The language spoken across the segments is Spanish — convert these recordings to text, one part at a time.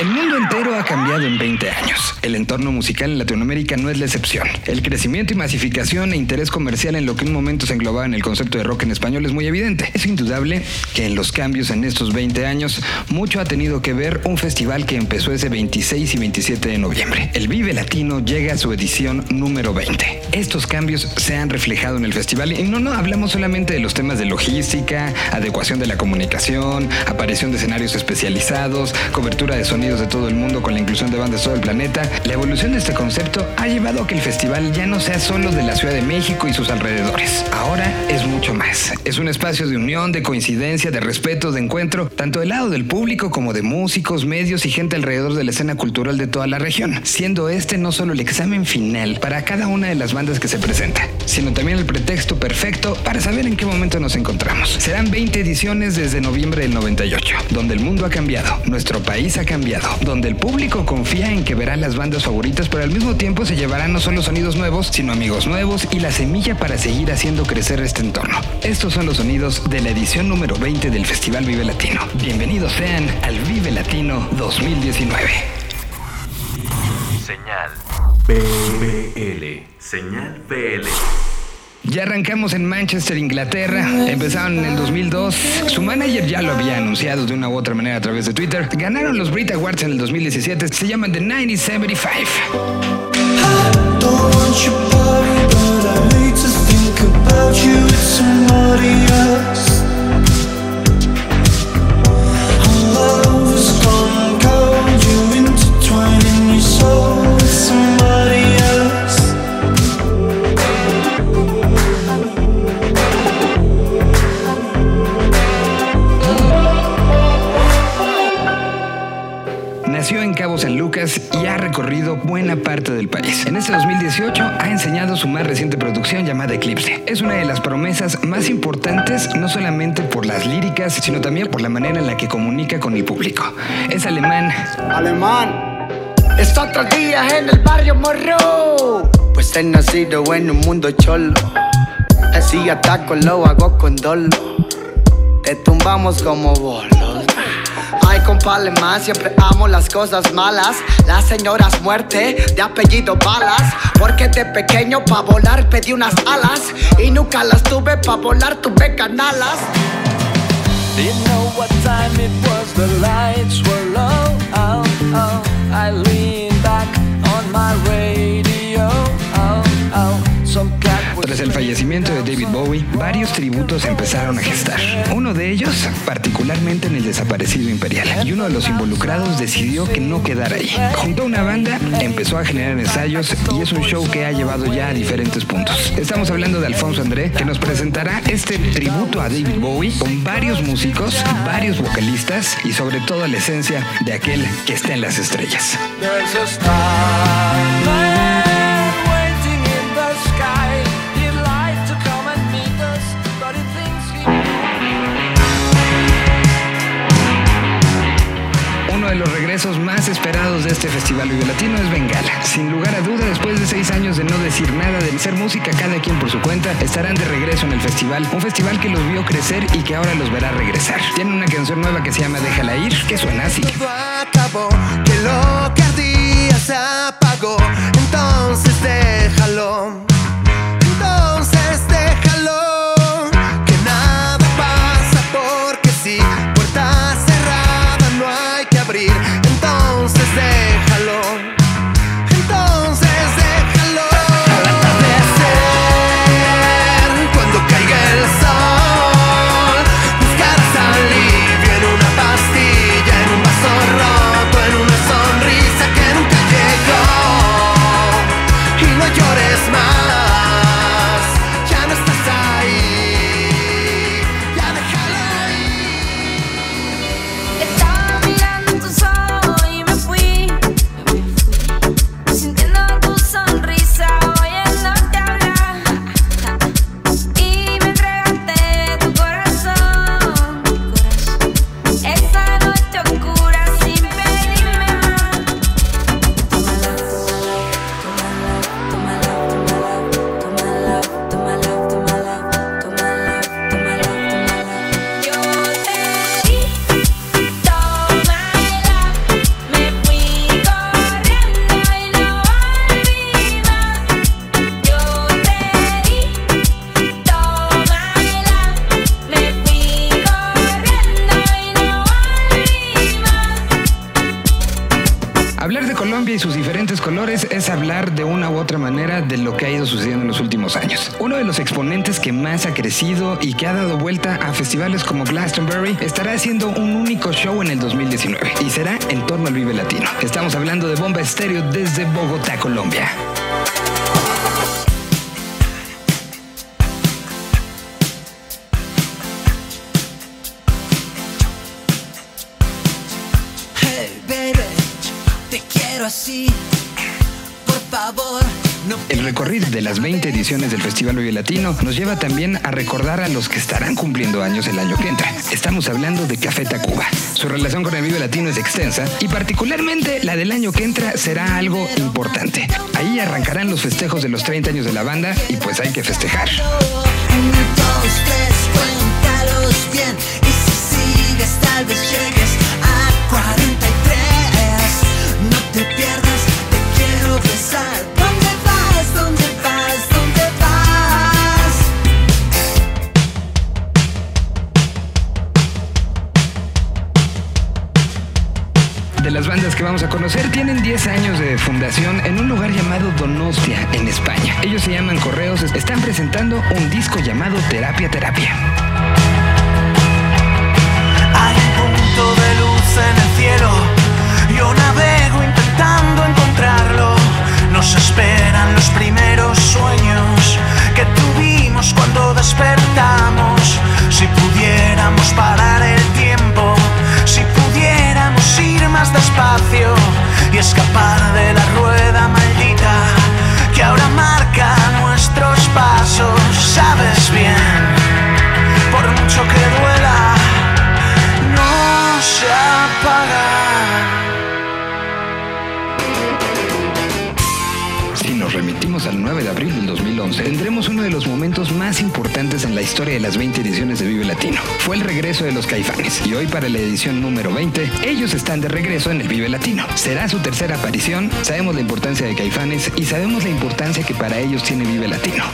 El mundo entero ha cambiado en 20 años. El entorno musical en Latinoamérica no es la excepción. El crecimiento y masificación e interés comercial en lo que en un momento se englobaba en el concepto de rock en español es muy evidente. Es indudable que en los cambios en estos 20 años mucho ha tenido que ver un festival que empezó ese 26 y 27 de noviembre. El Vive Latino llega a su edición número 20. Estos cambios se han reflejado en el festival y no, no hablamos solamente de los temas de logística, adecuación de la comunicación, aparición de escenarios especializados, cobertura de sonido de todo el mundo con la inclusión de bandas de todo el planeta, la evolución de este concepto ha llevado a que el festival ya no sea solo de la Ciudad de México y sus alrededores. Ahora es mucho más. Es un espacio de unión, de coincidencia, de respeto, de encuentro, tanto del lado del público como de músicos, medios y gente alrededor de la escena cultural de toda la región, siendo este no solo el examen final para cada una de las bandas que se presenta, sino también el pretexto perfecto para saber en qué momento nos encontramos. Serán 20 ediciones desde noviembre del 98, donde el mundo ha cambiado, nuestro país ha cambiado donde el público confía en que verá las bandas favoritas, pero al mismo tiempo se llevarán no solo sonidos nuevos, sino amigos nuevos y la semilla para seguir haciendo crecer este entorno. Estos son los sonidos de la edición número 20 del Festival Vive Latino. Bienvenidos sean al Vive Latino 2019. Señal BL. Señal BL. Ya arrancamos en Manchester, Inglaterra. Empezaron en el 2002. Su manager ya lo había anunciado de una u otra manera a través de Twitter. Ganaron los Brit Awards en el 2017. Se llaman The 1975. Y ha recorrido buena parte del país. En este 2018 ha enseñado su más reciente producción llamada Eclipse. Es una de las promesas más importantes no solamente por las líricas, sino también por la manera en la que comunica con el público. Es alemán. Alemán. Es otro día en el barrio Morro. Pues he nacido en un mundo cholo. Así ataco, lo hago con dolo. Te tumbamos como bolos. Siempre amo las cosas malas. La señora es muerte, de apellido balas. Porque de pequeño pa' volar pedí unas alas. Y nunca las tuve pa' volar, tuve canalas. Know what time it was? The lights were low. Oh, oh, Varios tributos empezaron a gestar. Uno de ellos, particularmente en el desaparecido Imperial. Y uno de los involucrados decidió que no quedara ahí. Junto a una banda, empezó a generar ensayos y es un show que ha llevado ya a diferentes puntos. Estamos hablando de Alfonso André, que nos presentará este tributo a David Bowie con varios músicos, varios vocalistas y sobre todo la esencia de aquel que está en las estrellas. Regresos más esperados de este Festival Vive Latino es Bengala. Sin lugar a duda, después de seis años de no decir nada, de hacer música cada quien por su cuenta, estarán de regreso en el festival. Un festival que los vio crecer y que ahora los verá regresar. Tienen una canción nueva que se llama Déjala ir, que suena así. Más ha crecido y que ha dado vuelta a festivales como Glastonbury estará haciendo un único show en el 2019 y será en torno al Vive Latino. Estamos hablando de Bomba Estéreo desde Bogotá, Colombia. Recorrido de las 20 ediciones del Festival Vive Latino nos lleva también a recordar a los que estarán cumpliendo años el año que entra. Estamos hablando de Café Tacuba. Su relación con el Vive Latino es extensa y particularmente la del año que entra será algo importante. Ahí arrancarán los festejos de los 30 años de la banda y pues hay que festejar. Que vamos a conocer tienen 10 años de fundación en un lugar llamado Donostia, en España. Ellos se llaman Correos, están presentando un disco llamado Terapia Terapia. Hay un punto de luz en el cielo. Yo navego intentando encontrarlo. Nos esperan los primeros sueños que tuvimos cuando despertamos. Si pudiéramos parar el tiempo, más despacio y escapar de la rueda maldita que ahora marca nuestros pasos. Sabes bien, por mucho que duela al 9 de abril del 2011, tendremos uno de los momentos más importantes en la historia de las 20 ediciones de Vive Latino. Fue el regreso de los Caifanes y hoy para la edición número 20, ellos están de regreso en el Vive Latino. Será su tercera aparición, sabemos la importancia de Caifanes y sabemos la importancia que para ellos tiene Vive Latino.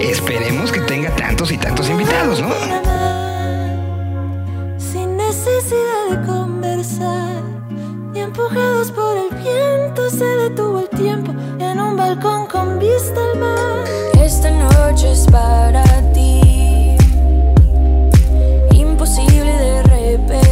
Esperemos que tenga tantos y tantos invitados, ¿no? Sin necesidad de conversar, y empujados por el viento, se detuvo el tiempo en un balcón con vista al mar. Esta noche es para ti, imposible de repetir.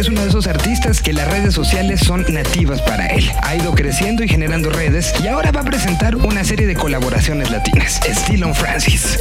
Es uno de esos artistas que las redes sociales son nativas para él. Ha ido creciendo y generando redes y ahora va a presentar una serie de colaboraciones latinas. Stillon Francis.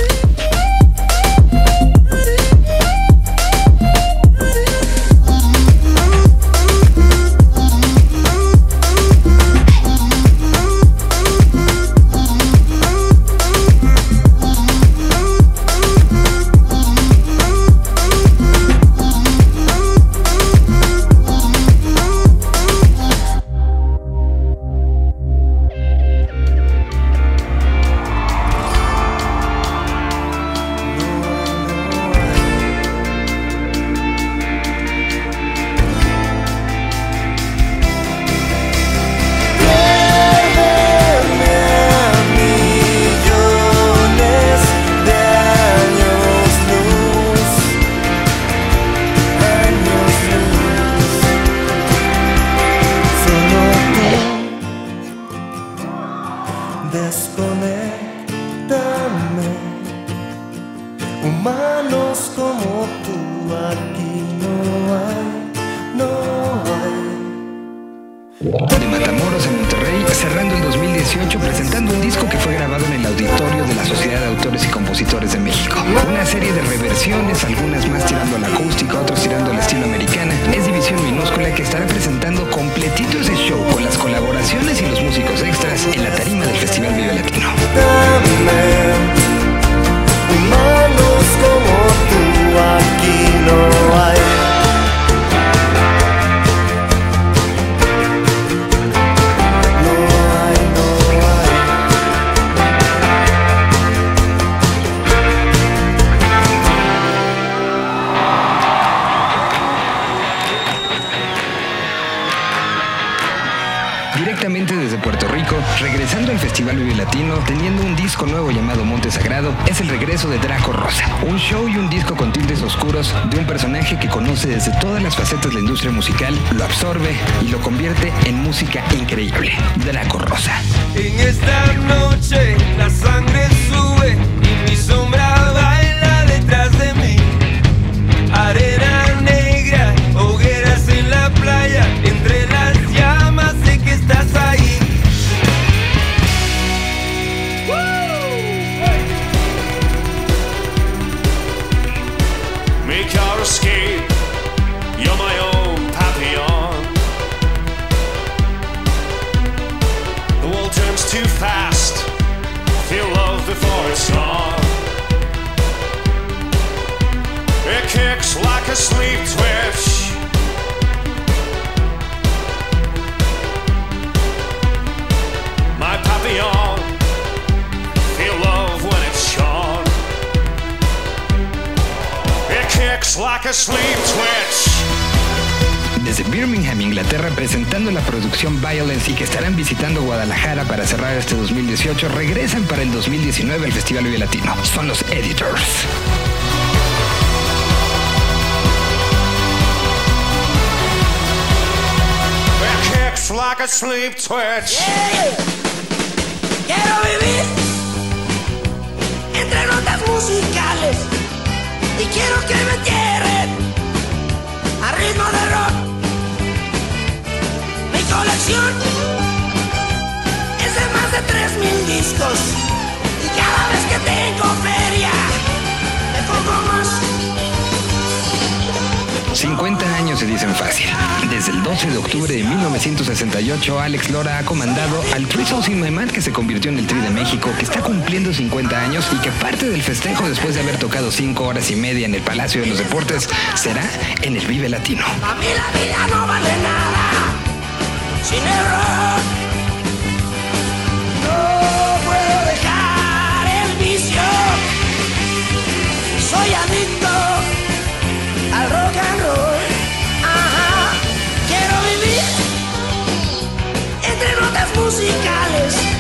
Vive Latino, teniendo un disco nuevo llamado Monte Sagrado, es el regreso de Draco Rosa. Un show y un disco con tintes oscuros de un personaje que conoce desde todas las facetas de la industria musical, lo absorbe y lo convierte en música increíble. Draco Rosa. En esta noche la sangre sube It kicks like a sleep twitch. My papillon. Love when it's. It kicks like a sleep twitch. Desde Birmingham, Inglaterra, presentando la producción Violence y que estarán visitando Guadalajara para cerrar este 2018, regresan para el 2019 al Festival Vive Latino. Son los Editors. It kicks like a sleep twitch. Quiero vivir entre notas musicales y quiero que me entierren a ritmo de rock. Colección es de más de 3000 discos y cada vez que tengo feria me pongo más. 50 años se dicen fácil. Desde el 12 de octubre de 1968, Alex Lora ha comandado al Three Souls in My Mind que se convirtió en el Tri de México, que está cumpliendo 50 años y que parte del festejo después de haber tocado 5 horas y media en el Palacio de los Deportes será en el Vive Latino. A mí la vida no vale nada sin el rock. No puedo dejar el vicio. Soy adicto al rock and roll. Ajá. Quiero vivir entre notas musicales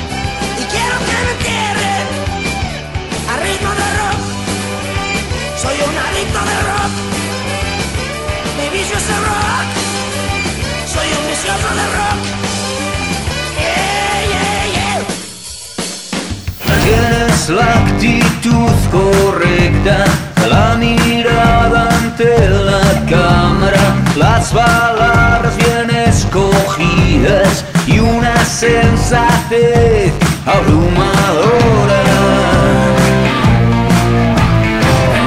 la actitud correcta, la mirada ante la cámara, las palabras bien escogidas y una sensatez abrumadora.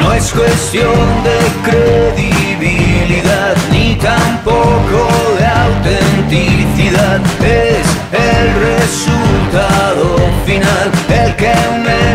No es cuestión de credibilidad ni tampoco de autenticidad, es el resultado final, el que me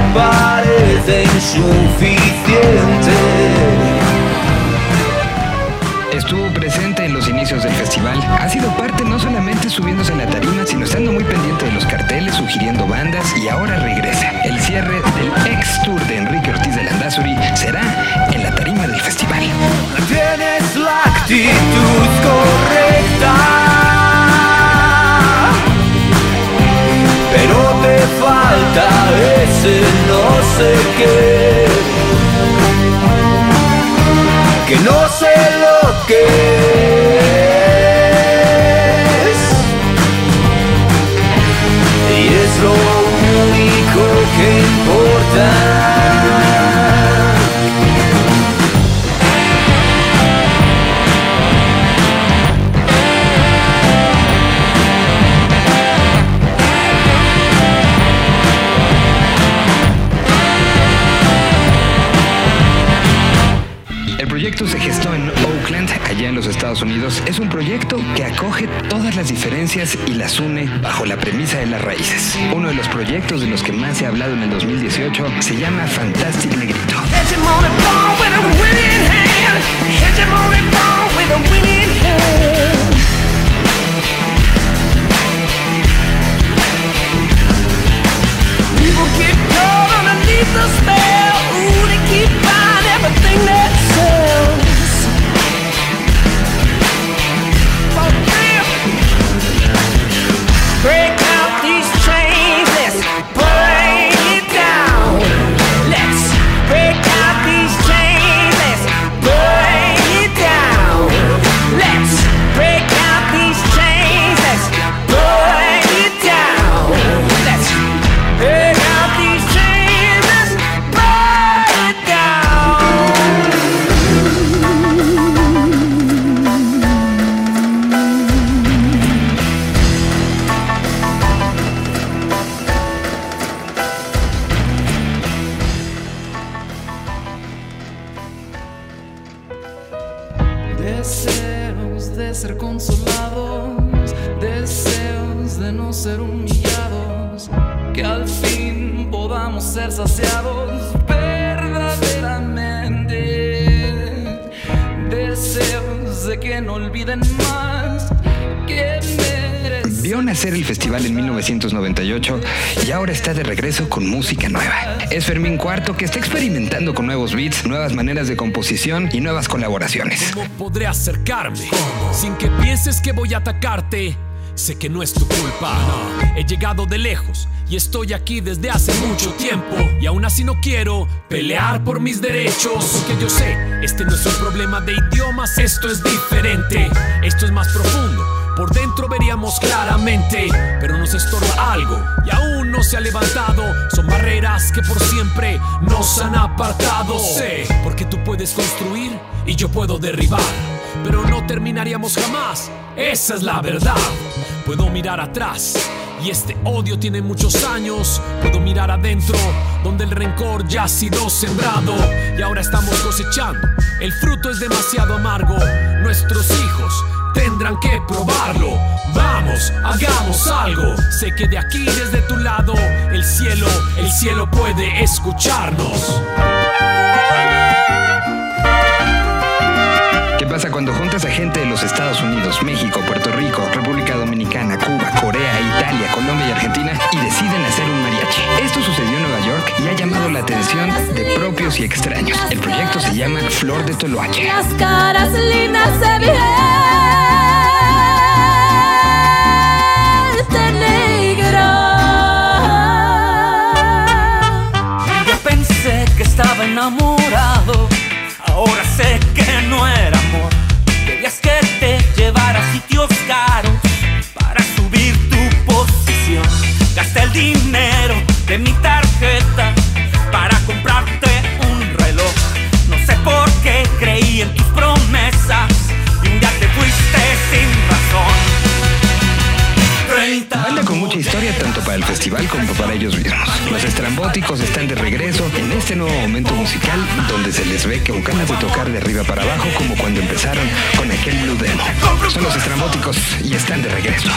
y nuevas colaboraciones. ¿Cómo podré acercarme sin que pienses que voy a atacarte? Sé que no es tu culpa. He llegado de lejos y estoy aquí desde hace mucho tiempo. Y aún así no quiero pelear por mis derechos. Porque yo sé, este no es un problema de idiomas, esto es diferente. Esto es más profundo. Por dentro veríamos claramente, pero nos estorba algo y no se ha levantado. Son barreras que por siempre nos han apartado. Sé, porque tú puedes construir y yo puedo derribar, pero no terminaríamos jamás. Esa es la verdad. Puedo mirar atrás y este odio tiene muchos años. Puedo mirar adentro, donde el rencor ya ha sido sembrado. Y ahora estamos cosechando. El fruto es demasiado amargo. Nuestros hijos tendrán que probarlo. Vamos, hagamos algo. Sé que de aquí, desde tu lado, el cielo, el cielo puede escucharnos. ¿Qué pasa cuando juntas a gente de los Estados Unidos, México, Puerto Rico, República Dominicana, Cuba, Corea, Italia, Colombia y Argentina y deciden hacer un mariachi? Esto sucedió en Nueva York y ha llamado la atención de propios y extraños. El proyecto se llama Flor de Toloache. Las caras lindas se enamorado, ahora sé que no era amor. Querías que te llevara a sitios festival como para ellos mismos. Los estrambóticos están de regreso en este nuevo momento musical donde se les ve con ganas de tocar de arriba para abajo como cuando empezaron con aquel Blue Demo. Son los estrambóticos y están de regreso.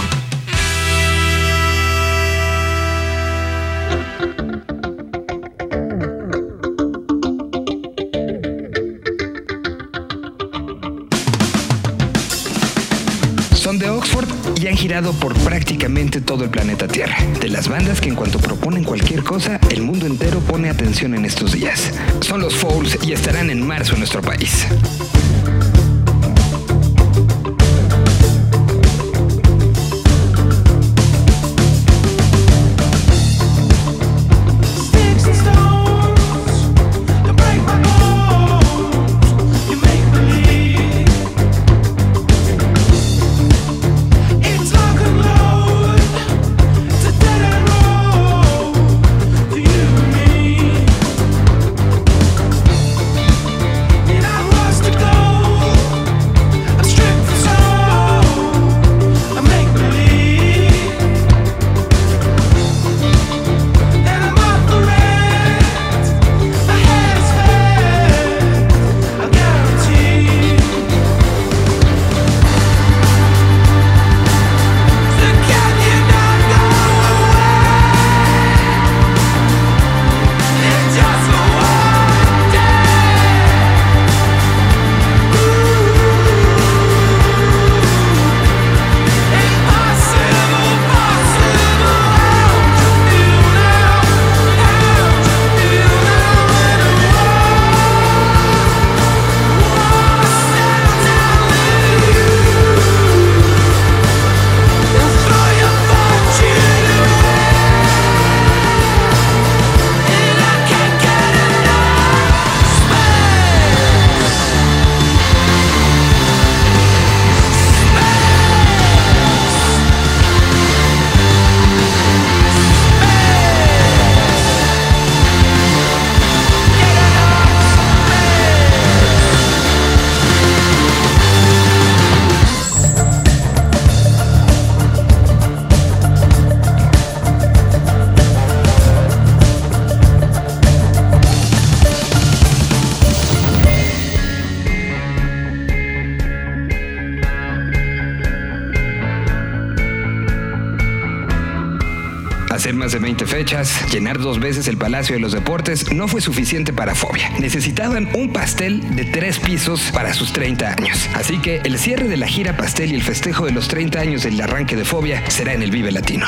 Girado por prácticamente todo el planeta Tierra. De las bandas que en cuanto proponen cualquier cosa, el mundo entero pone atención en estos días. Son los Fouls y estarán en marzo en nuestro país. 20 fechas, llenar dos veces el Palacio de los Deportes no fue suficiente para Fobia. Necesitaban un pastel de tres pisos para sus 30 años. Así que el cierre de la gira pastel y el festejo de los 30 años del arranque de Fobia será en el Vive Latino.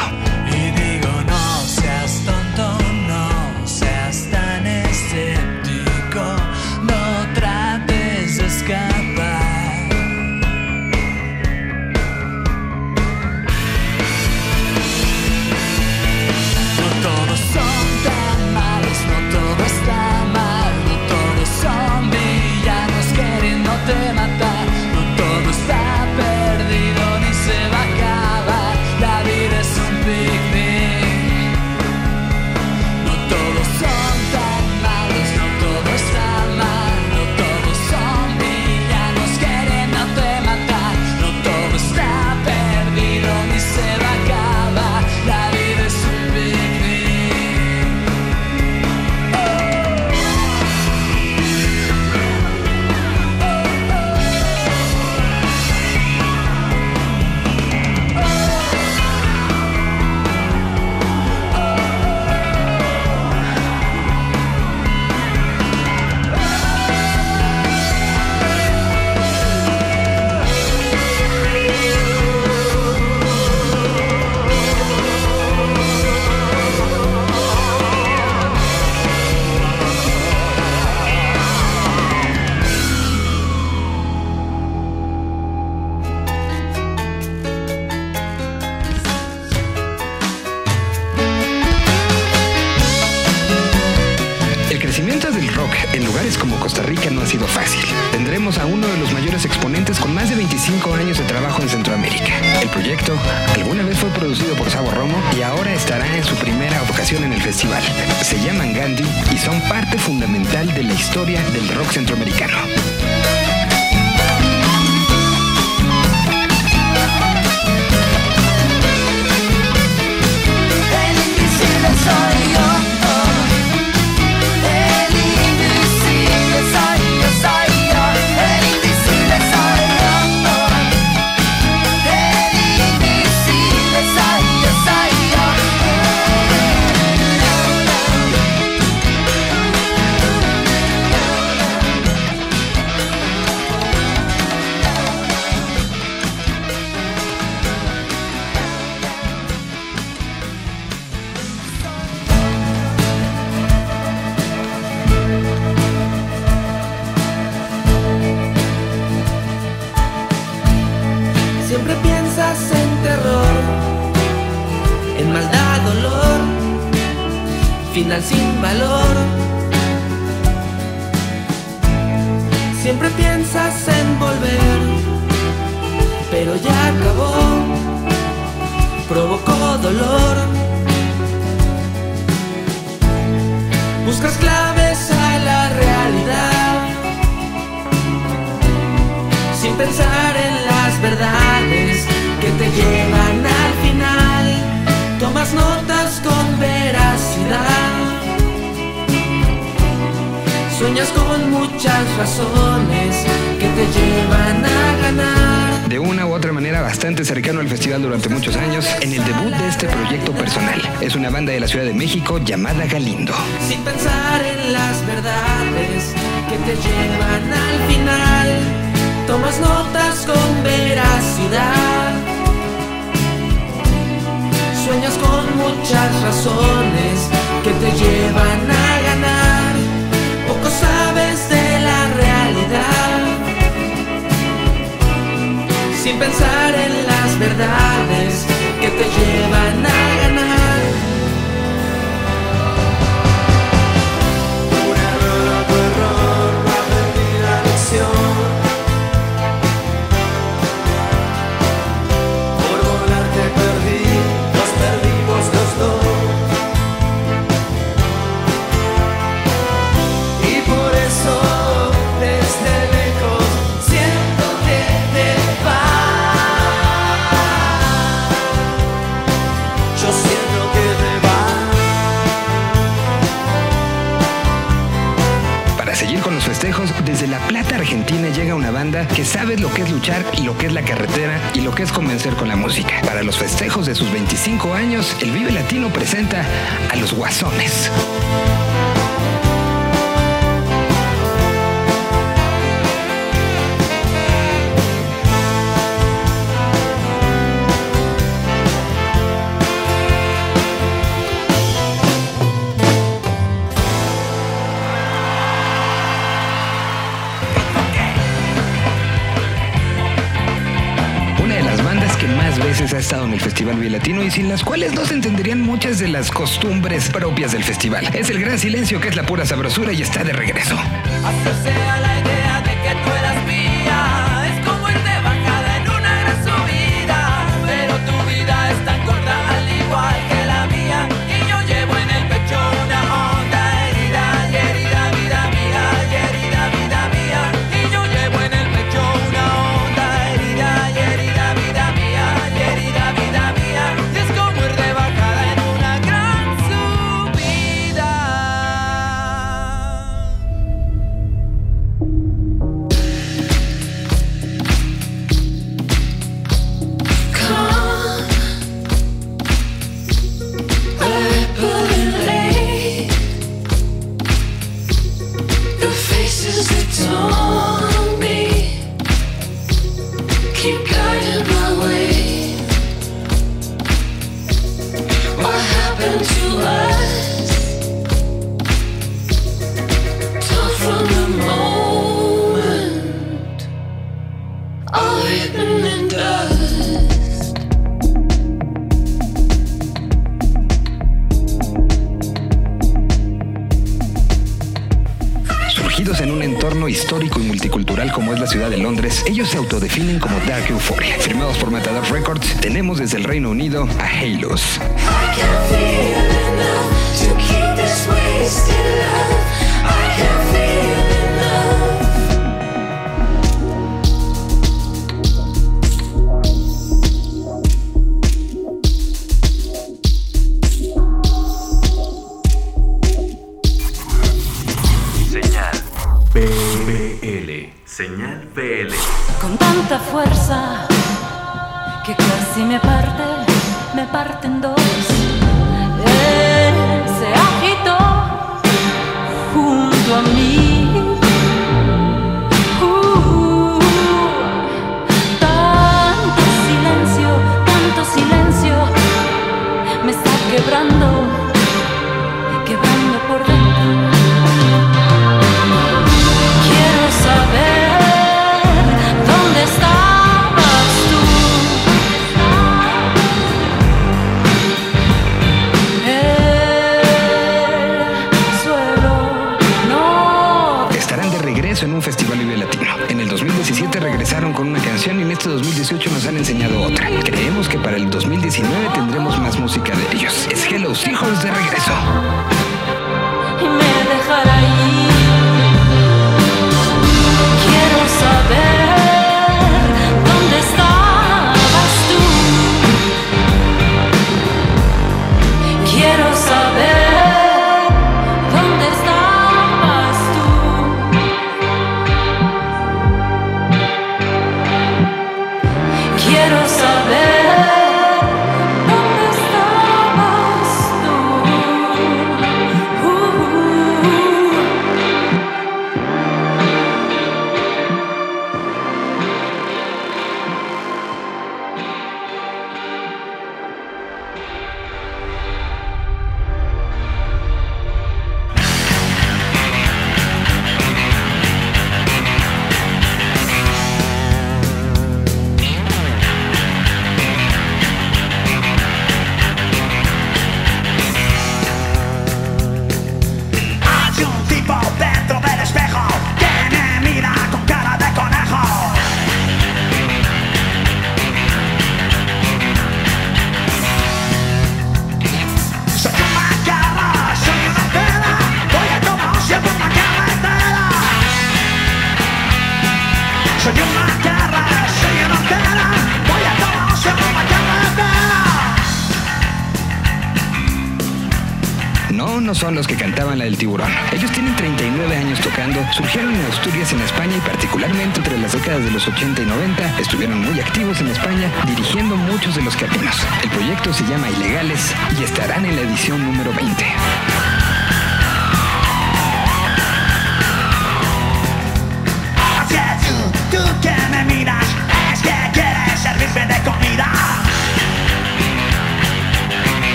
surgieron en Asturias, en España y particularmente entre las décadas de los 80 y 90 estuvieron muy activos en España dirigiendo muchos de los caminos. El proyecto se llama Ilegales y estarán en la edición número 20.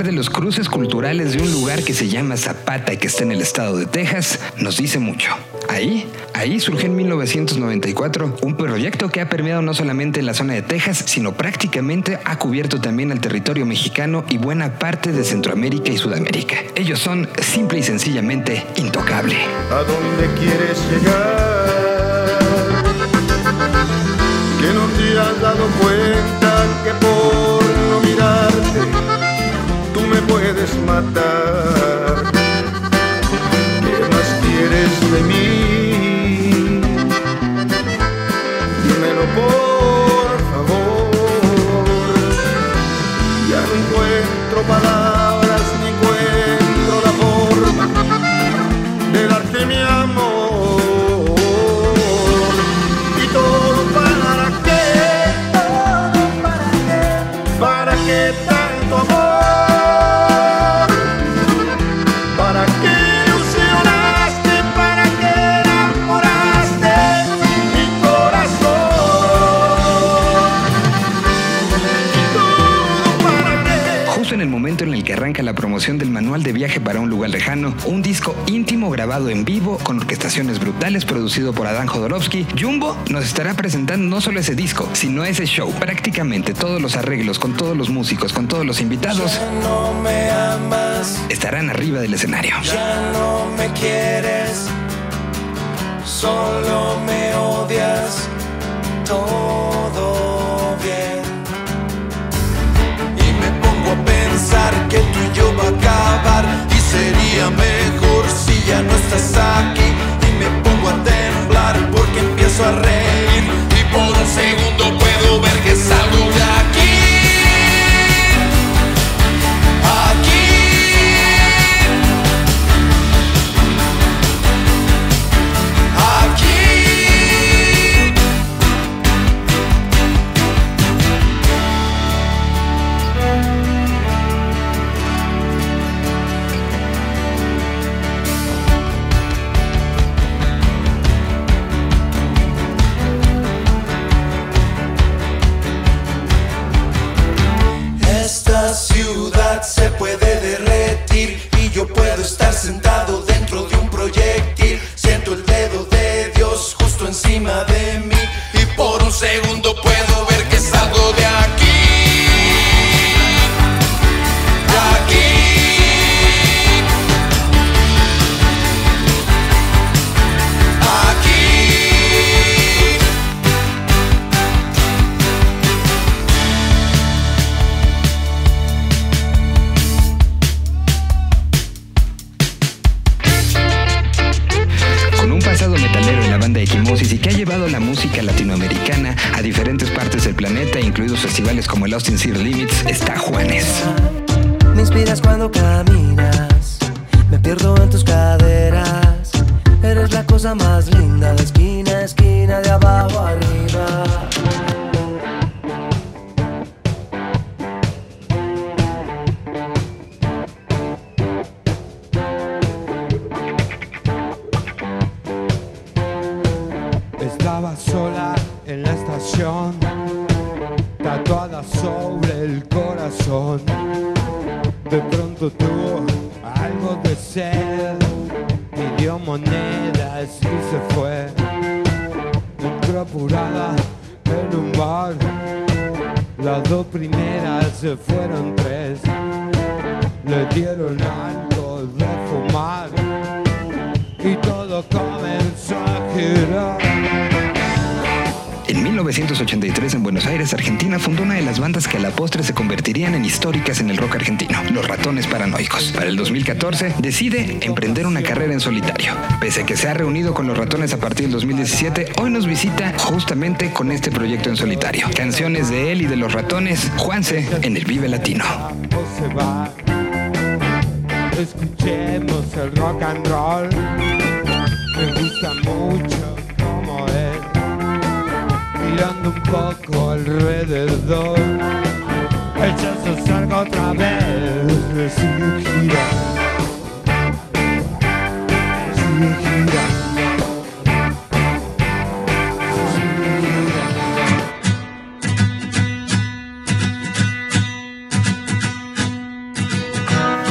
hablar de los cruces culturales de un lugar que se llama Zapata y que está en el estado de Texas nos dice mucho. Ahí, ahí surgió en 1994 un proyecto que ha permeado no solamente la zona de Texas, sino prácticamente ha cubierto también al territorio mexicano y buena parte de Centroamérica y Sudamérica. Ellos son simple y sencillamente intocable. ¿A dónde quieres llegar? Que no te has dado cuenta que por no mirarte tú me puedes matar. ¿Qué más quieres de mí? Dímelo por favor. Ya no encuentro palabras. Manual de viaje para un lugar lejano, un disco íntimo grabado en vivo con orquestaciones brutales producido por Adán Jodorowsky, Jumbo nos estará presentando no solo ese disco, sino ese show. Prácticamente todos los arreglos, con todos los músicos, con todos los invitados, No me amas, estarán arriba del escenario. ya no me quieres, solo me odias, todo pensar que tú y yo va a acabar y sería mejor si ya no estás aquí. Y me pongo a temblar porque empiezo a reír y por un segundo puedo ver que salgo de aquí. Cuando caminas, me pierdo en tus caderas. Eres la cosa más linda 2014 decide emprender una carrera en solitario. Pese a que se ha reunido con Los Ratones a partir del 2017, hoy nos visita justamente con este proyecto en solitario. Canciones de él y de Los Ratones, Juanse en el Vive Latino. Escuchemos el rock and roll. Me gusta mucho como es. Mirando un poco alrededor. El chazo salga otra vez.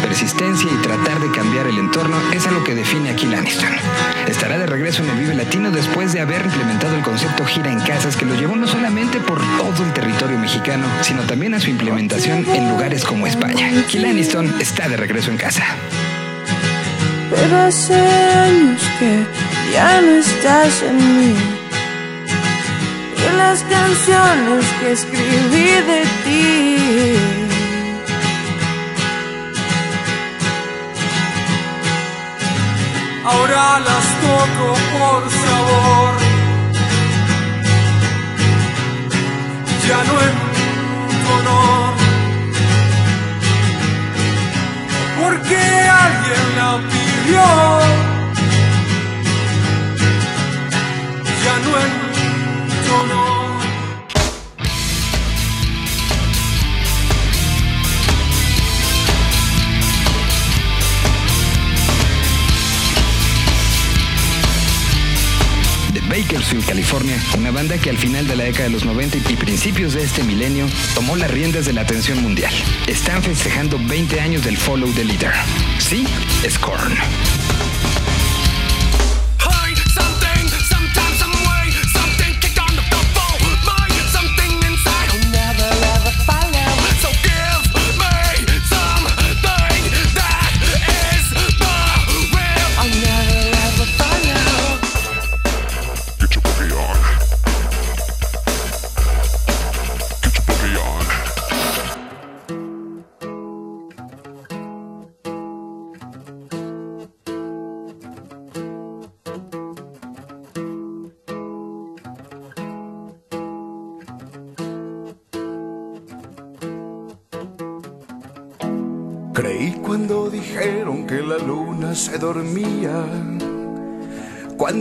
Persistencia y tratar de cambiar el entorno es algo que define a Kill Aniston. Estará de regreso en el Vive Latino después de haber implementado el concepto gira en casas que lo llevó no solamente por todo el territorio mexicano, sino también a su implementación en lugares como España. Kill Aniston está de regreso en casa que ya no estás en mí. Y las canciones que escribí de ti. Ahora las toco por sabor. Ya no en tu honor. Porque alguien la pidió. Bakersfield, California, una banda que al final de la década de los 90 y principios de este milenio tomó las riendas de la atención mundial. Están festejando 20 años del follow the leader. Sí, Scorn.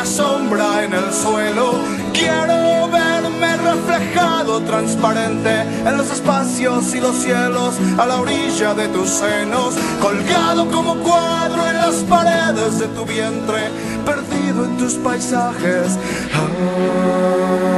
una sombra en el suelo. Quiero verme reflejado transparente en los espacios y los cielos a la orilla de tus senos, colgado como cuadro en las paredes de tu vientre, perdido en tus paisajes. En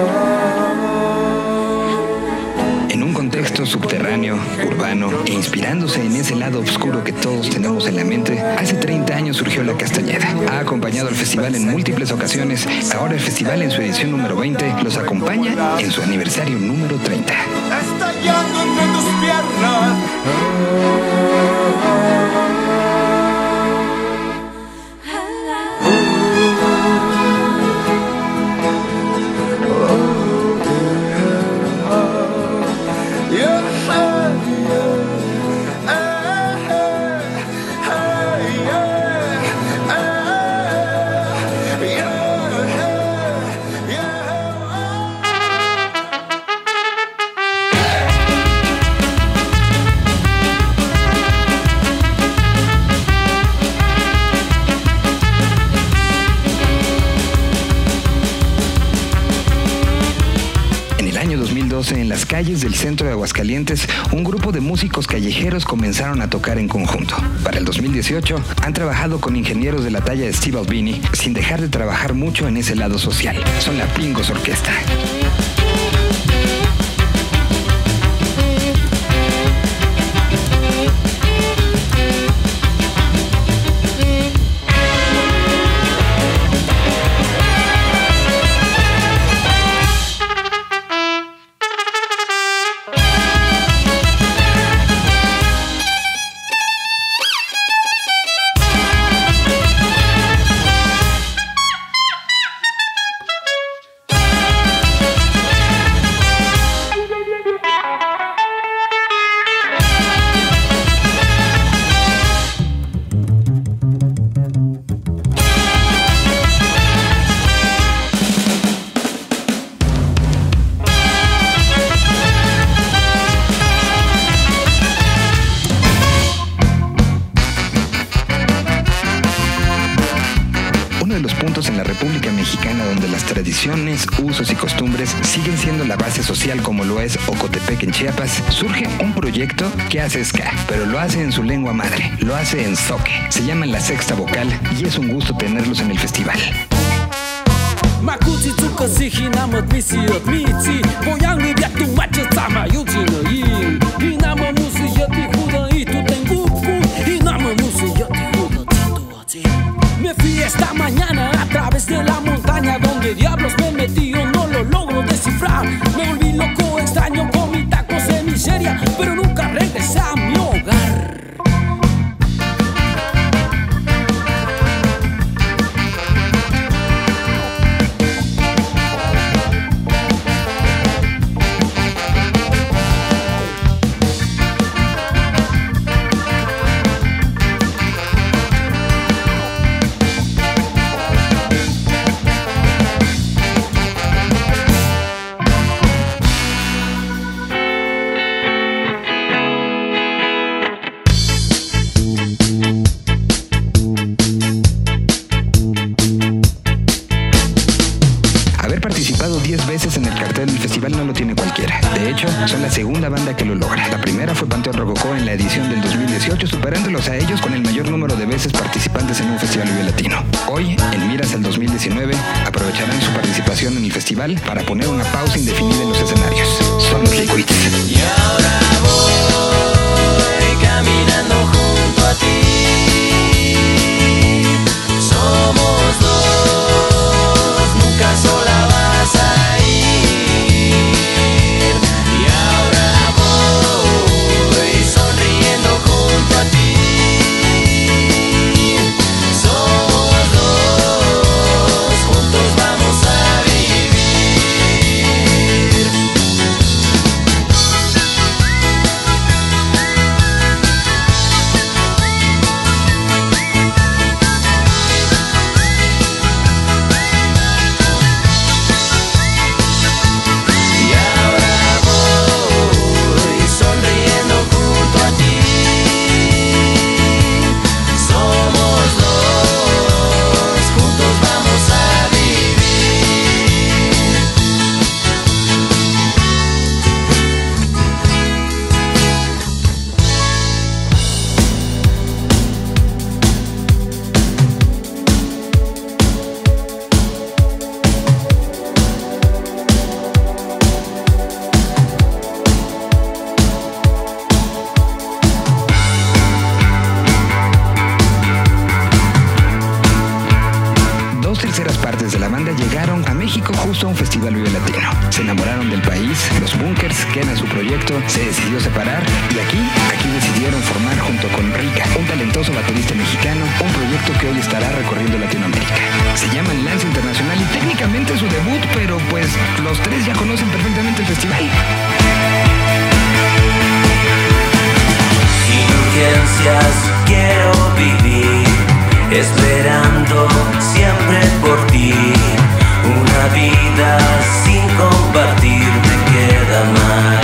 subterráneo, urbano e inspirándose en ese lado oscuro que todos tenemos en la mente, hace 30 años surgió La Castañeda. Ha acompañado al festival en múltiples ocasiones. Ahora el festival en su edición número 20 los acompaña en su aniversario número 30. Estallando entre tus piernas. Del centro de Aguascalientes, un grupo de músicos callejeros comenzaron a tocar en conjunto. Para el 2018, han trabajado con ingenieros de la talla de Steve Albini, sin dejar de trabajar mucho en ese lado social. Son la Pingos Orquesta. Usos y costumbres siguen siendo la base social como lo es Ocotepec en Chiapas, surge un proyecto que hace ska, pero lo hace en su lengua madre, lo hace en zoque. Se llaman La Sexta Vocal y es un gusto tenerlos en el festival. Esta mañana a través de la montaña Donde diablos me a México justo a un festival vive latino. Se enamoraron del país, los bunkers, que era su proyecto, se decidió separar y aquí, aquí decidieron formar junto con Rica, un talentoso baterista mexicano, un proyecto que hoy estará recorriendo Latinoamérica. Se llama Lance Internacional y técnicamente es su debut, pero pues los tres ya conocen perfectamente el festival. Urgencias quiero vivir, esperando siempre por ti. Una vida sin compartir te queda mal.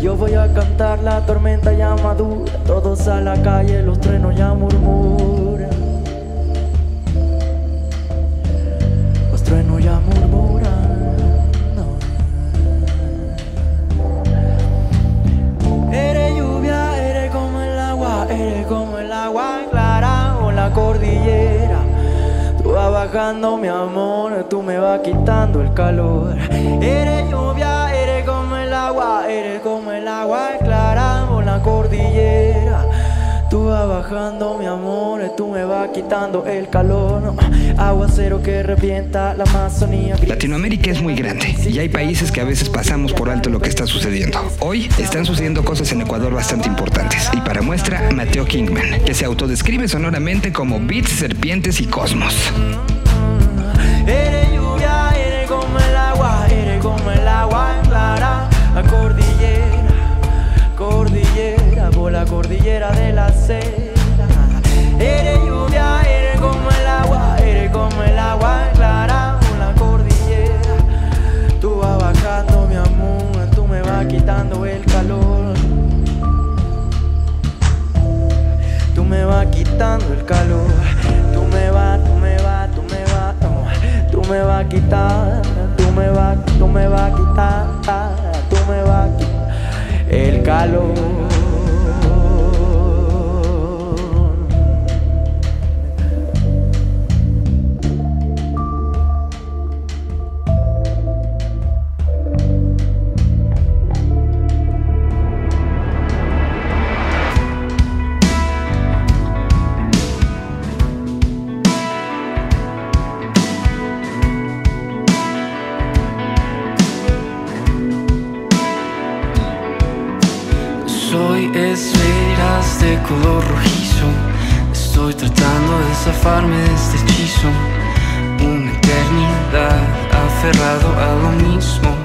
Yo voy a cantar, la tormenta ya madura, todos a la calle, los truenos ya murmuran. Los trenos ya murmuran. Eres lluvia, eres como el agua, eres como el agua clara o la cordillera. Tú vas bajando mi amor, tú me vas quitando el calor. Eres lluvia Latinoamérica es muy grande y hay países que a veces pasamos por alto lo que está sucediendo. Hoy están sucediendo cosas en Ecuador bastante importantes. Y para muestra, Mateo Kingman, que se autodescribe sonoramente como Beats, Serpientes y Cosmos. Eres lluvia, eres como el agua, eres como el agua en clara la cordillera de la seda. Eres lluvia, eres como el agua, eres como el agua clara. Por la cordillera, tú vas bajando mi amor, tú me vas quitando el calor. Tú me vas quitando el calor, tú me vas, tú me vas, tú me vas, oh, tú me vas quitar, tú me vas, tú me vas quitar, tú me vas quitar el calor. De este hechizo. Una eternidad aferrado a lo mismo.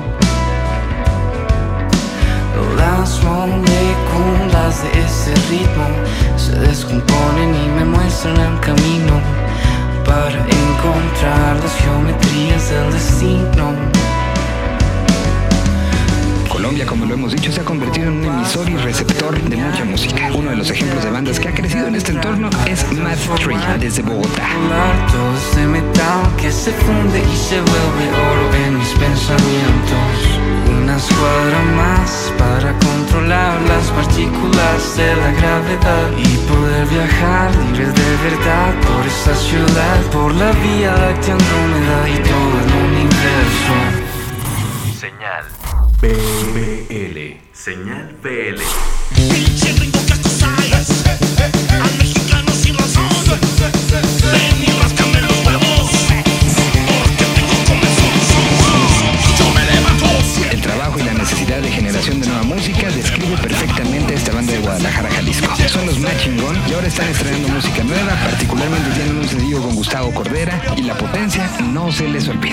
Las moléculas de ese ritmo se descomponen y me muestran el camino para encontrar las geometrías del destino. Colombia, como lo hemos dicho, se ha convertido en un emisor y receptor de mucha música. Uno de los ejemplos de bandas que ha crecido en este entorno es Mad Tree, desde Bogotá. Todo este metal que se funde y se vuelve oro en mis pensamientos. Una escuadra más para controlar las partículas de la gravedad y poder viajar libre de verdad por esta ciudad, por la vía láctea Andrómeda y todo el universo. Señal BL. Señal BL. Al mexicano sin razón Ven y ráscame los huevos Porque tengo comezón Yo me levanto El trabajo y la necesidad de generación de nueva música describe perfectamente a esta banda de Guadalajara, Jalisco. Son los Matching Gun y ahora están estrenando música nueva, particularmente tienen un sencillo con Gustavo Cordera y la potencia no se les olvida.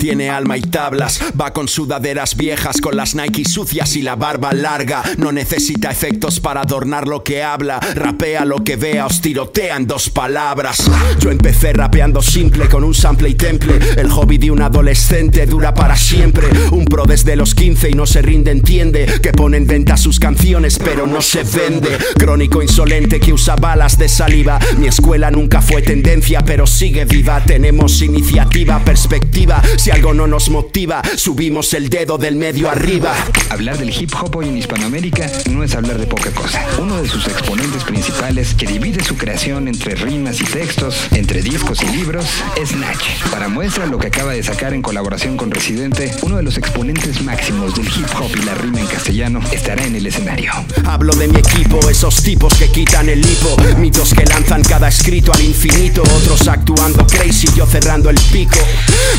Tiene alma y tablas, va con sudaderas viejas, con las Nike sucias y la barba larga. No necesita efectos para adornar lo que habla, rapea lo que vea, os tirotea en dos palabras. Yo empecé rapeando simple con un sample y temple. El hobby de un adolescente dura para siempre. Un pro desde los 15 y no se rinde, entiende que pone en venta sus canciones, pero no se vende. Crónico insolente que usa balas de saliva. Mi escuela nunca fue tendencia, pero sigue viva. Tenemos iniciativa, perspectiva. Algo no nos motiva, subimos el dedo del medio arriba. Hablar del hip hop hoy en Hispanoamérica no es hablar de poca cosa. Uno de sus exponentes principales, que divide su creación entre rimas y textos, entre discos y libros, es Nach. Para muestra lo que acaba de sacar en colaboración con Residente, uno de los exponentes máximos del hip hop y la rima en castellano estará en el escenario. Hablo de mi equipo, esos tipos que quitan el hipo, mitos que lanzan cada escrito al infinito, otros actuando crazy, yo cerrando el pico.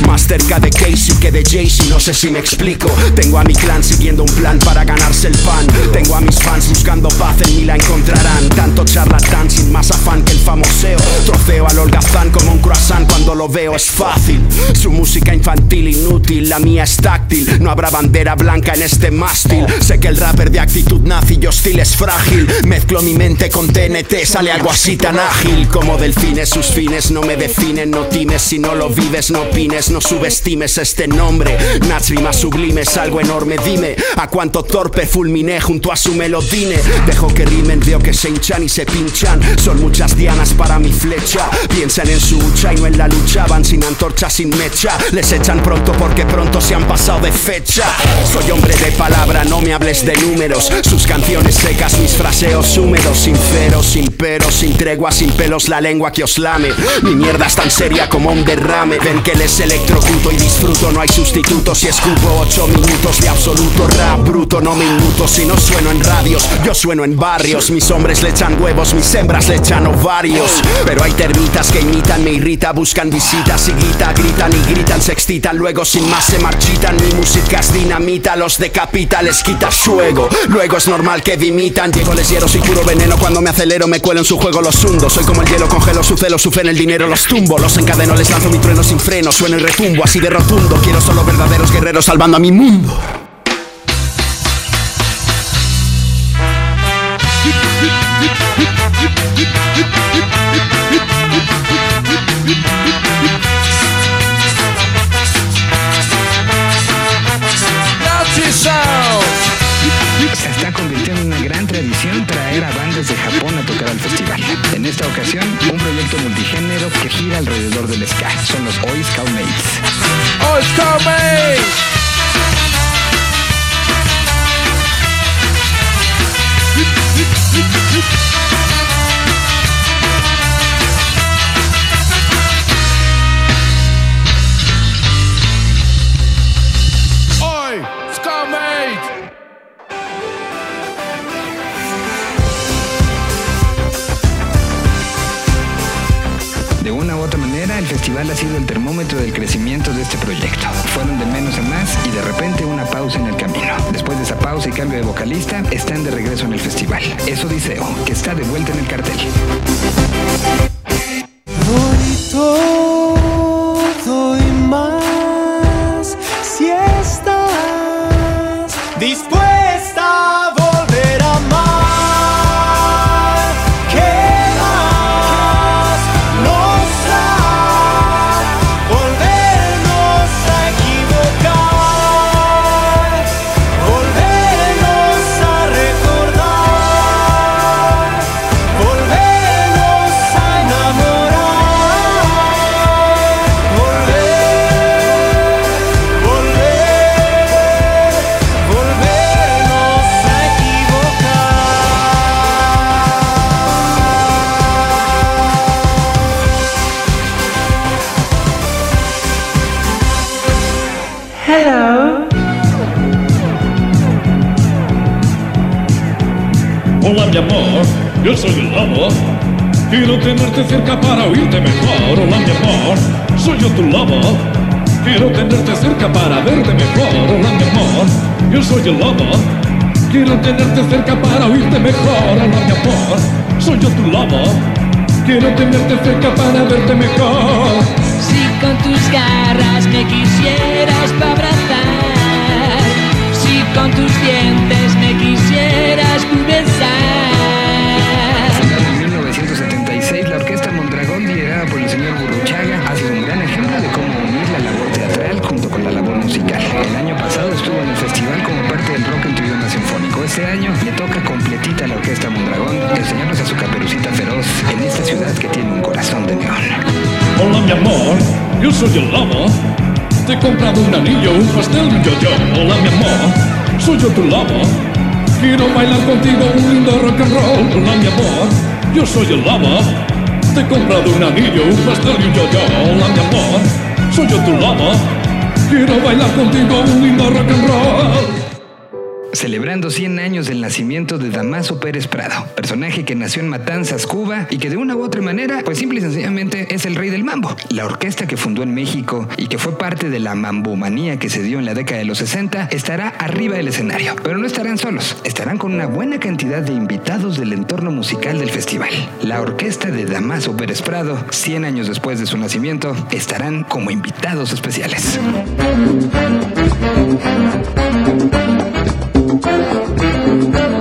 Más cerca de Casey que de Jay-Z, no sé si me explico. Tengo a mi clan siguiendo un plan para ganarse el pan. Tengo a mis fans buscando paz, en mí la encontrarán. Tanto charlatán sin más afán que el famoseo. Trofeo al holgazán como un croissant cuando lo veo es fácil. Su música infantil inútil, la mía es táctil. No habrá bandera blanca en este mástil. Sé que el rapper de actitud nazi y hostil es frágil. Mezclo mi mente con TNT, sale algo así tan ágil. Como delfines, sus fines no me definen. No times si no lo vives, no opines, no subestimes este nombre. Nach rimas sublimes, algo enorme, dime. A cuánto torpe fulminé junto a su melodine. Dejo que rimen, veo que se hinchan y se pinchan. Son muchas dianas para mi flecha. Piensan en su hucha y no en la lucha. Van sin antorcha, sin mecha. Les echan pronto porque pronto se han pasado de fecha. Soy hombre de palabra, no me hables de números. Sus canciones secas, mis fraseos húmedos, sinceros, sin peros, sin tregua, sin pelos, la lengua que os lame. Mi mierda es tan seria como un derrame. Ven que les electrocuto y disfruto, no hay sustituto. Si escupo ocho minutos de absoluto rap bruto No me inmuto si no sueno en radios, yo sueno en barrios Mis hombres le echan huevos, mis hembras le echan ovarios. Pero hay termitas que imitan, me irrita, buscan visitas y guita Gritan y gritan, se excitan, luego sin más se marchitan. Mi música es dinamita, los decapita, les quita su ego Luego es normal que dimitan, llego les hiero, soy puro veneno. Cuando me acelero me cuelo en su juego, los hundo. Soy como el hielo, congelo su celo, su fe en el dinero, los tumbo. Los encadeno, les lanzo mi trueno sin freno, sueno y retumbo Así de rotundo, quiero solo verdaderos guerreros salvando a mi mundo traer a de Japón a tocar al festival. En esta ocasión, un proyecto multigénero que gira alrededor del ska. Son los Oi Scoutmates. ¡Oi Scoutmates! ¡Oi el festival ha sido el termómetro del crecimiento de este proyecto. Fueron de menos a más y de repente una pausa en el camino. Después de esa pausa y cambio de vocalista, están de regreso en el festival. Eso Odiseo, que está de vuelta en el cartel. Tenerte cerca para oírte mejor. Hola mi amor, soy yo tu lobo. Quiero tenerte cerca para verte mejor. Hola mi amor, yo soy el lobo. Quiero tenerte cerca para oírte mejor. Hola mi amor, soy yo tu lobo. Quiero tenerte cerca para verte mejor. Si con tus garras me quisieras abrazar, si con tus dientes me quisieras completita a la Orquesta Mondragón enseñarnos a su caperucita feroz en esta ciudad que tiene un corazón de neón. Hola mi amor, yo soy el lobo. Te he comprado un anillo, un pastel y un yo-yo. Hola mi amor, soy yo tu lobo. Quiero bailar contigo un lindo rock and roll. Hola mi amor, yo soy el lobo. Te he comprado un anillo, un pastel y un yo-yo. Hola mi amor, soy yo tu lobo. Quiero bailar contigo un lindo rock and roll. Celebrando 100 años del nacimiento de Damaso Pérez Prado, personaje que nació en Matanzas, Cuba, y que de una u otra manera, pues simple y sencillamente es el rey del mambo. La orquesta que fundó en México y que fue parte de la mambomanía que se dio en la década de los 60 estará arriba del escenario. Pero no estarán solos, estarán con una buena cantidad de invitados del entorno musical del festival. La orquesta de Damaso Pérez Prado, 100 años después de su nacimiento, estarán como invitados especiales. Thank you.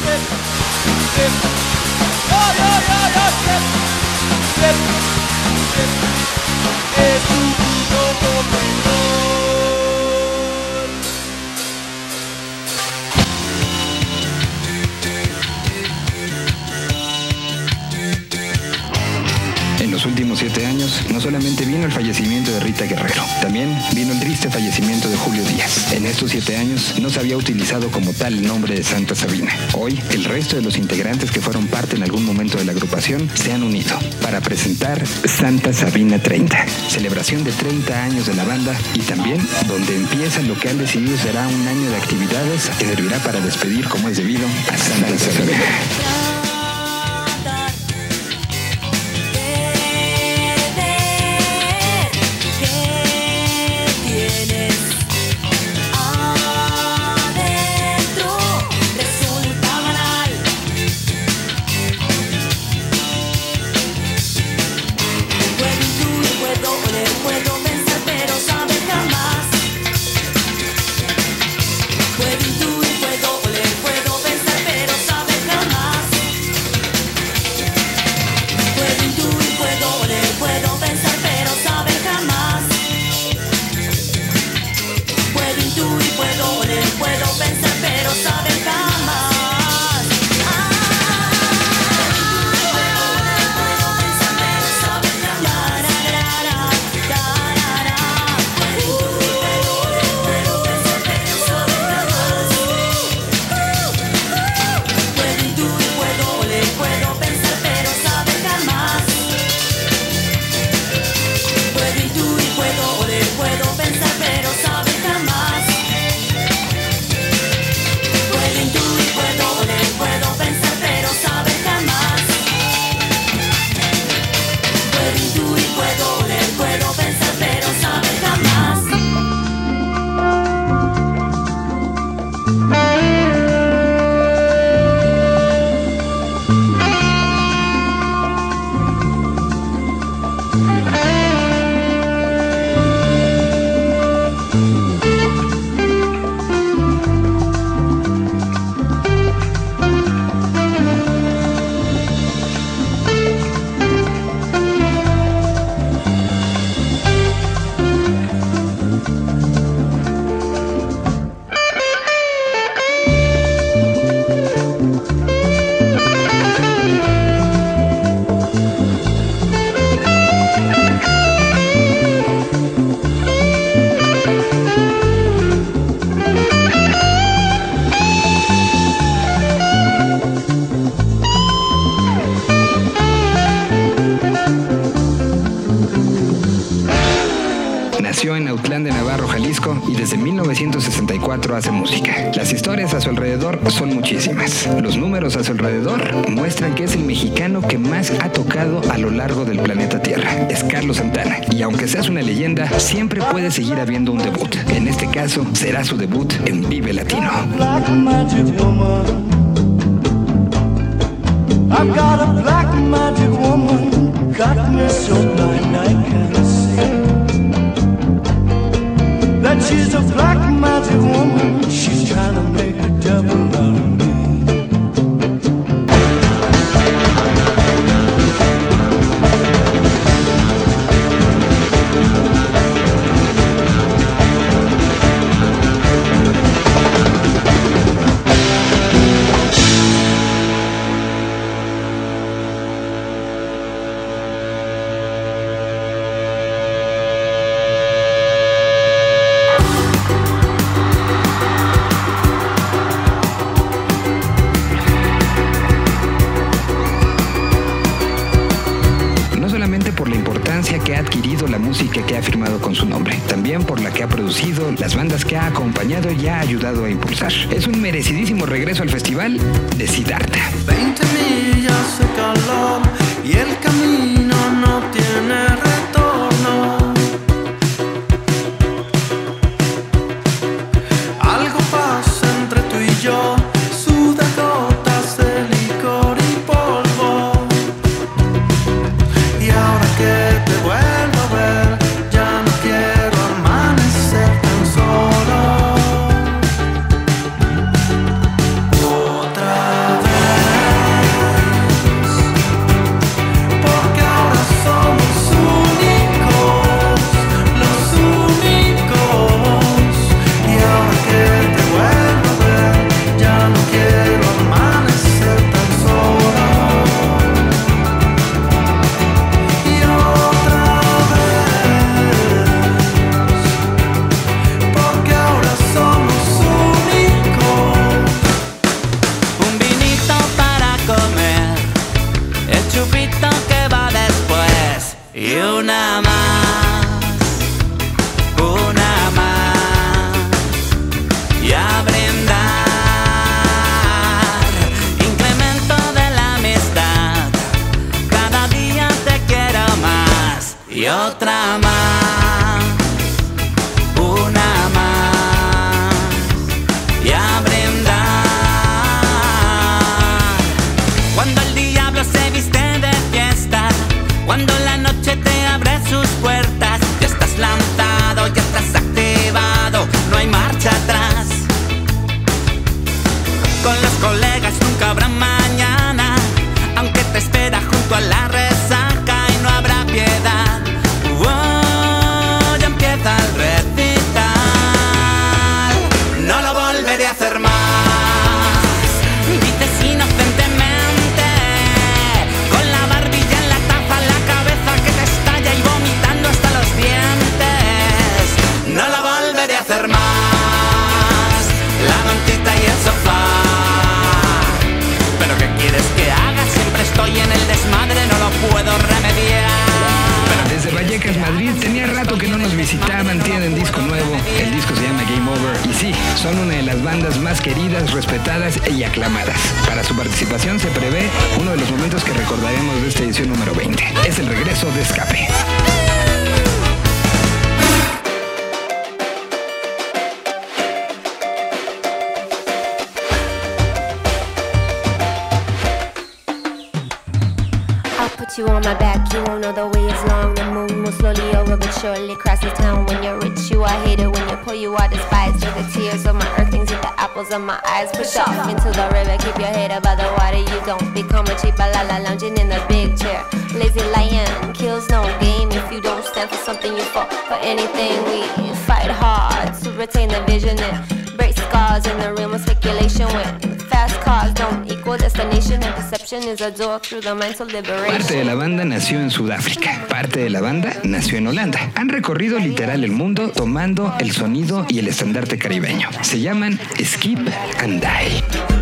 Yeah. dip. estos siete años no se había utilizado como tal el nombre de Santa Sabina. Hoy, el resto de los integrantes que fueron parte en algún momento de la agrupación se han unido para presentar Santa Sabina 30, celebración de 30 años de la banda y también donde empieza lo que han decidido será un año de actividades que servirá para despedir como es debido a Santa Sabina. mexicano que más ha tocado a lo largo del planeta Tierra. Es Carlos Santana. Y aunque seas una leyenda, siempre puede seguir habiendo un debut. En este caso, será su debut en Vive Latino. She's a black magic woman. She's trying to make a devil Para su participación se prevé apples my eyes. Push off into the river, keep your head above the water. You don't become a cheap balala lounging in the big chair. Lazy lion kills no game. If you don't stand for something, you fall for anything. We fight hard to retain the vision and break scars in the realm of speculation. Parte de la banda nació en Sudáfrica, parte de la banda nació en Holanda. Han recorrido literal el mundo tomando el sonido y el estandarte caribeño. Se llaman Skip and Die.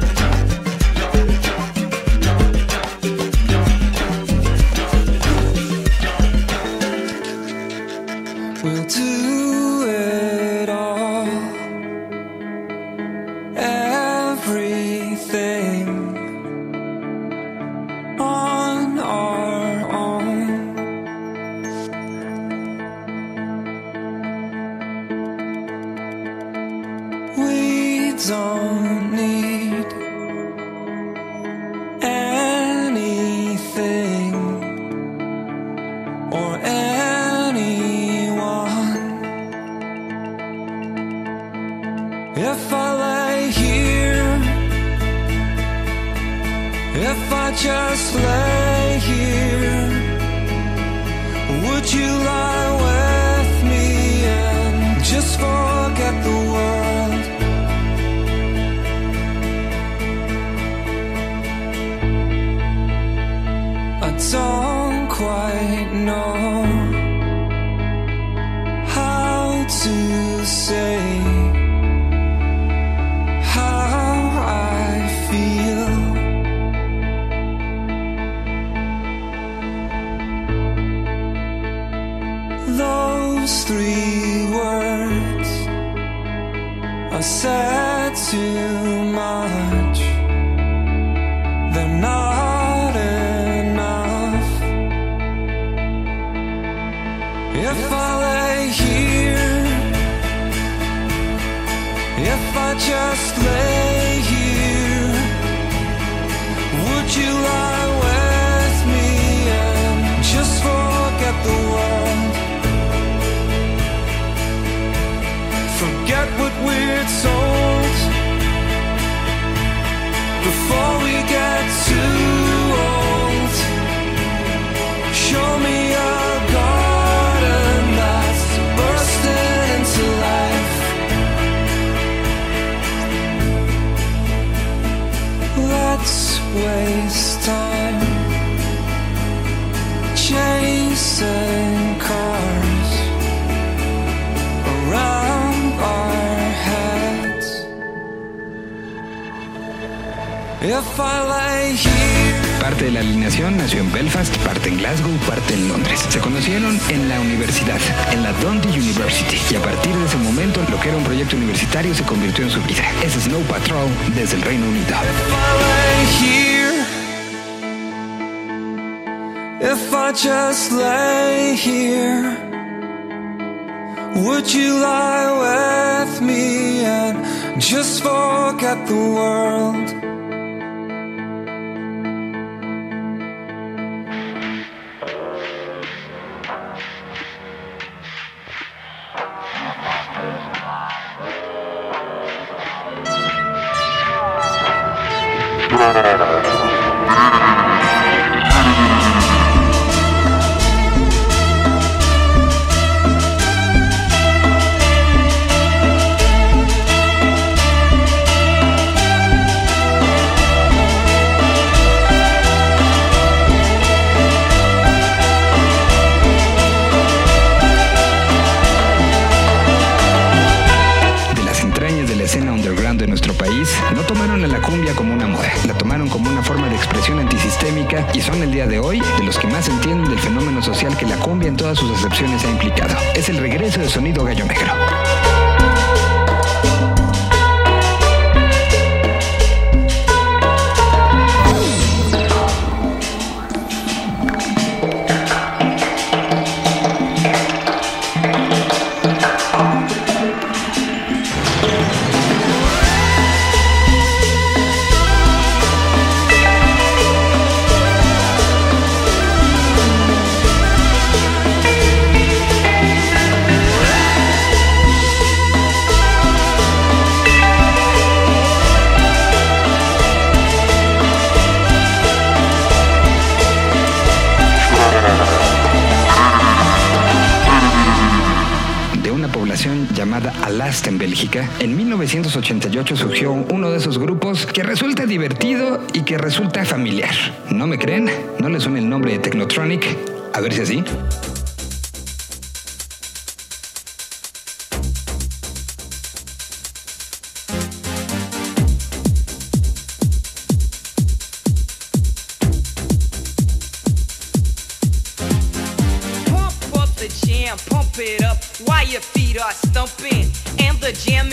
Forget what we're told before we get too Parte de la alineación nació en Belfast, parte en Glasgow, parte en Londres. Se conocieron en la universidad, en la Dundee University, y a partir de ese momento lo que era un proyecto universitario se convirtió en su vida. Es Snow Patrol desde el Reino Unido. if I just lay here, would you lie with me and just forget the world? De antisistémica y son el día de hoy de los que más entienden del fenómeno social que la cumbia en todas sus acepciones ha implicado. Es el regreso de sonido gallo negro. En 1988 surgió uno de esos grupos que resulta divertido y que resulta familiar. ¿No me creen? ¿No les suena el nombre de Technotronic? A ver si así.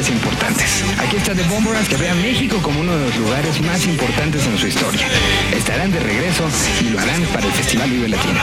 importantes. Aquí está The Bomberans que ve a México como uno de los lugares más importantes en su historia. Estarán de regreso y lo harán para el Festival Vive Latino.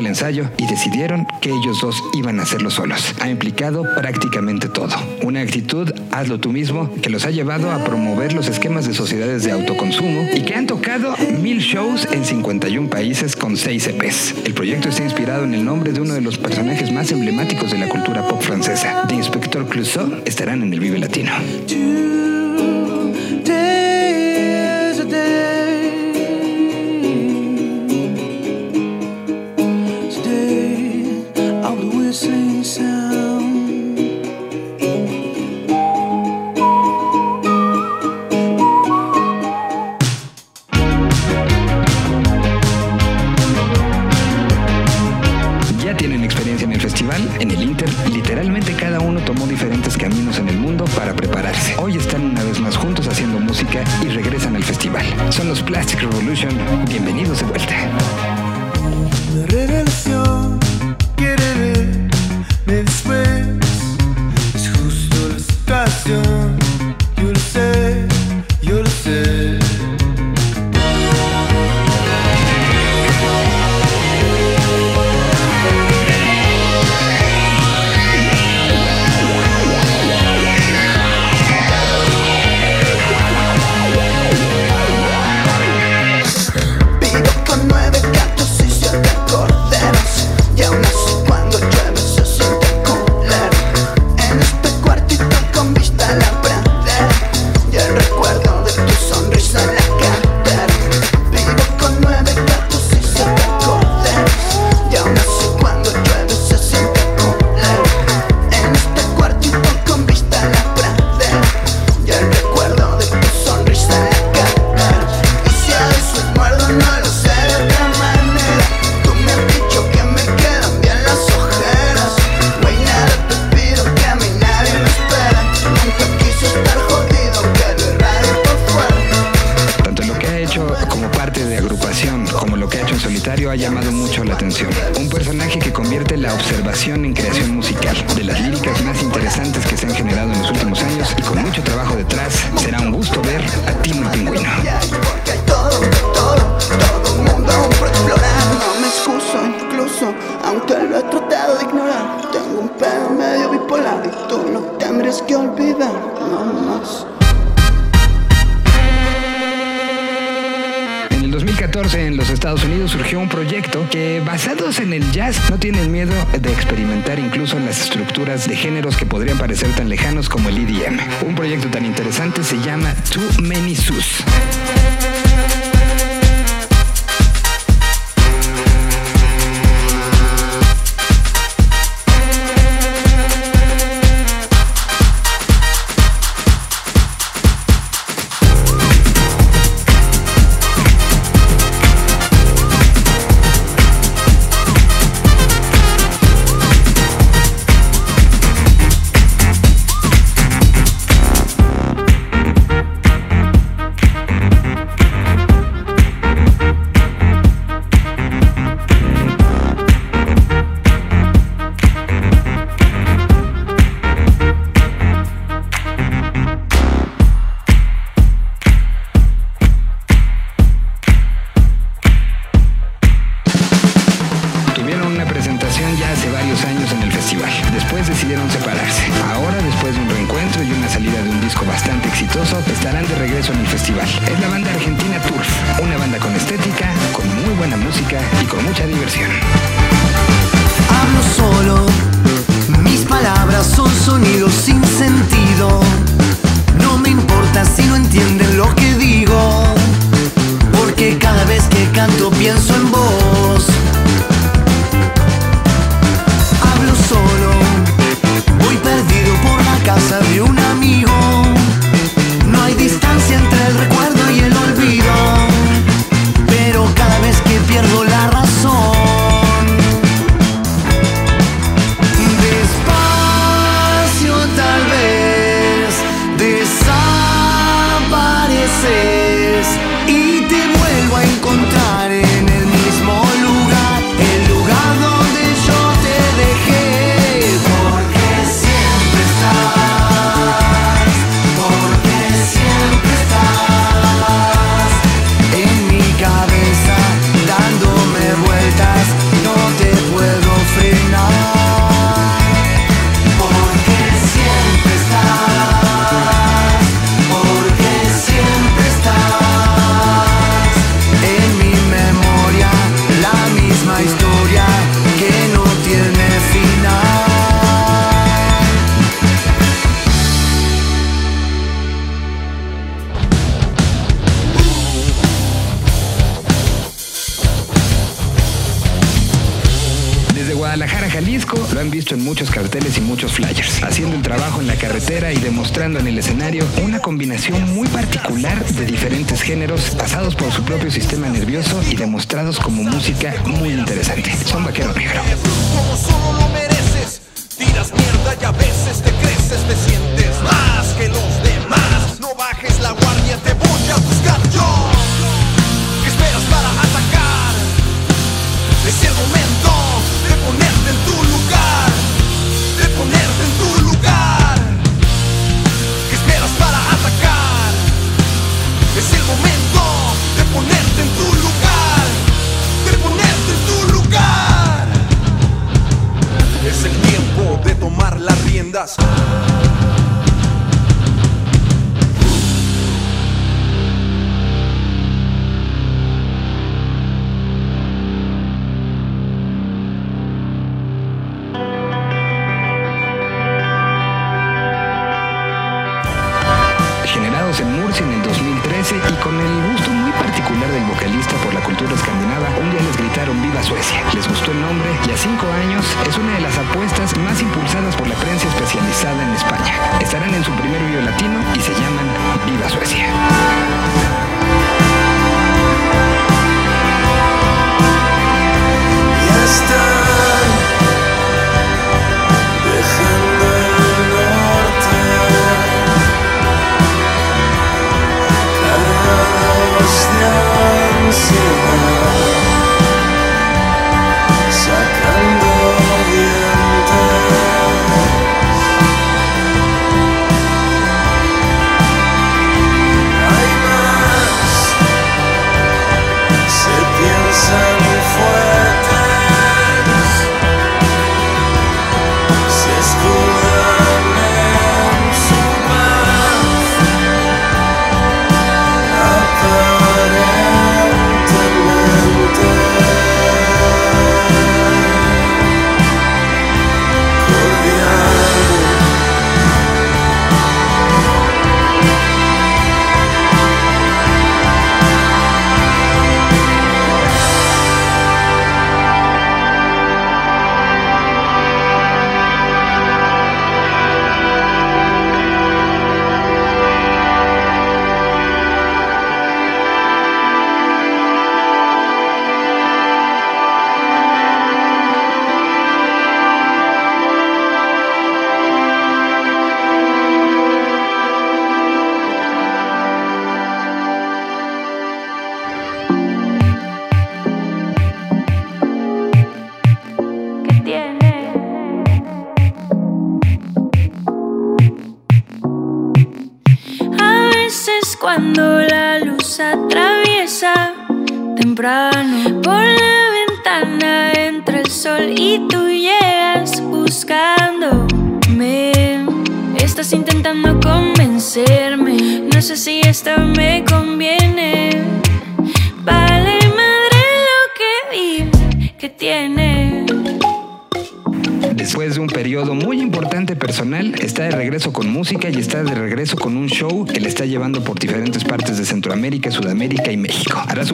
el ensayo y decidieron que ellos dos iban a hacerlo solos. Ha implicado prácticamente todo. Una actitud hazlo tú mismo que los ha llevado a promover los esquemas de sociedades de autoconsumo y que han tocado mil shows en 51 países con 6 EPs. El proyecto está inspirado en el nombre de uno de los personajes más emblemáticos de la cultura pop francesa. De Inspector Clouseau estarán en el Vive Latino.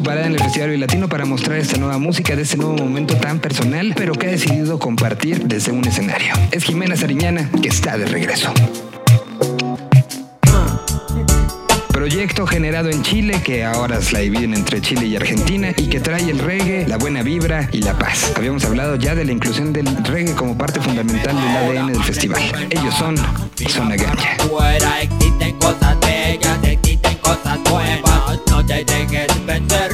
parada en el Festival Latino para mostrar esta nueva música de este nuevo momento tan personal, pero que ha decidido compartir desde un escenario. Es Jimena Sariñana que está de regreso proyecto generado en Chile que ahora se la dividen entre Chile y Argentina y que trae el reggae, la buena vibra y la paz. Habíamos hablado ya de la inclusión del reggae como parte fundamental del ADN del festival. Ellos son Zona Ganja. existen cosas bellas, existen cosas nuevas, no te dejes vender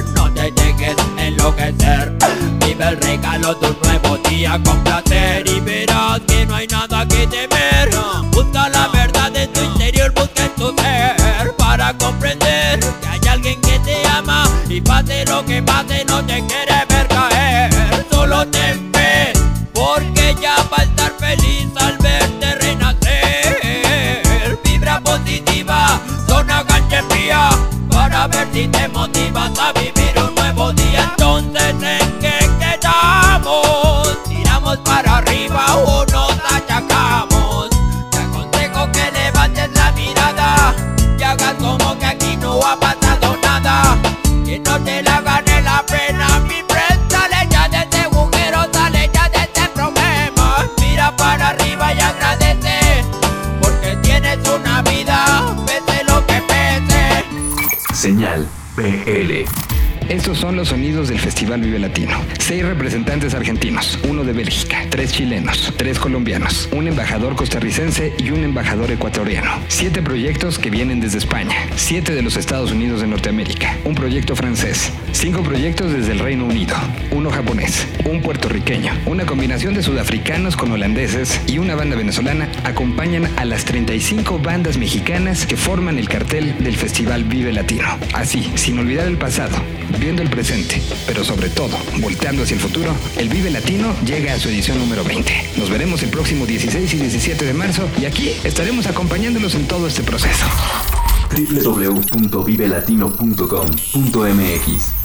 envejecer Vive el regalo de un nuevo día con placer Y verás que no hay nada que temer. Busca la verdad en tu interior, busca en tu ser Para comprender que hay alguien que te ama Y pase lo que pase no te quiere ver caer. Solo te ve porque ya va a estar feliz al verte renacer. Vibra positiva, zona cancha fría Para ver si te motiva. Estos son los sonidos del Festival Vive Latino. Seis representantes argentinos, uno de Bélgica, tres chilenos, tres colombianos, un embajador costarricense y un embajador ecuatoriano. Siete proyectos que vienen desde España, siete de los Estados Unidos de Norteamérica, un proyecto francés, cinco proyectos desde el Reino Unido, uno japonés, un puertorriqueño, una combinación de sudafricanos con holandeses y una banda venezolana acompañan a las 35 bandas mexicanas que forman el cartel del Festival Vive Latino. Así, sin olvidar el pasado, viendo el presente, pero sobre todo, volteando hacia el futuro, el Vive Latino llega a su edición número 20. Nos veremos el próximo 16 y 17 de marzo y aquí estaremos acompañándolos en todo este proceso. www.vivelatino.com.mx